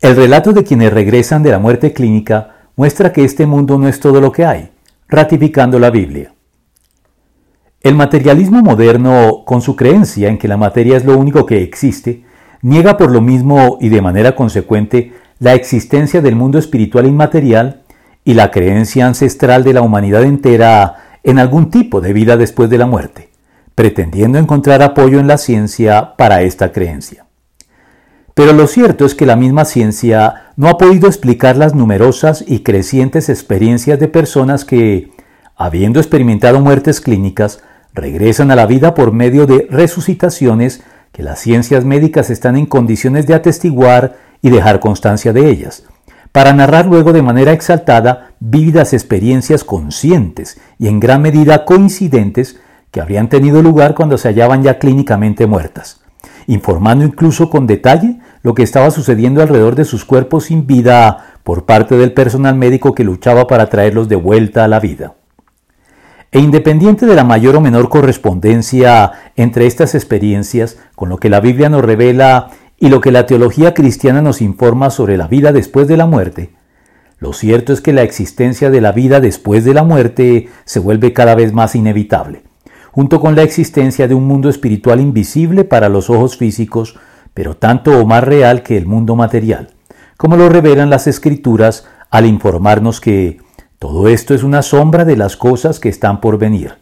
El relato de quienes regresan de la muerte clínica muestra que este mundo no es todo lo que hay, ratificando la Biblia. El materialismo moderno, con su creencia en que la materia es lo único que existe, niega por lo mismo y de manera consecuente la existencia del mundo espiritual inmaterial y la creencia ancestral de la humanidad entera en algún tipo de vida después de la muerte, pretendiendo encontrar apoyo en la ciencia para esta creencia. Pero lo cierto es que la misma ciencia no ha podido explicar las numerosas y crecientes experiencias de personas que, habiendo experimentado muertes clínicas, regresan a la vida por medio de resucitaciones que las ciencias médicas están en condiciones de atestiguar y dejar constancia de ellas, para narrar luego de manera exaltada vívidas experiencias conscientes y en gran medida coincidentes que habrían tenido lugar cuando se hallaban ya clínicamente muertas, informando incluso con detalle lo que estaba sucediendo alrededor de sus cuerpos sin vida por parte del personal médico que luchaba para traerlos de vuelta a la vida. E independiente de la mayor o menor correspondencia entre estas experiencias con lo que la Biblia nos revela y lo que la teología cristiana nos informa sobre la vida después de la muerte, lo cierto es que la existencia de la vida después de la muerte se vuelve cada vez más inevitable, junto con la existencia de un mundo espiritual invisible para los ojos físicos, pero tanto o más real que el mundo material, como lo revelan las escrituras al informarnos que todo esto es una sombra de las cosas que están por venir.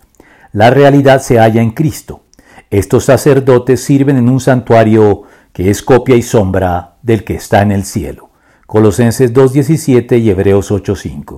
La realidad se halla en Cristo. Estos sacerdotes sirven en un santuario que es copia y sombra del que está en el cielo. Colosenses 2.17 y Hebreos 8.5.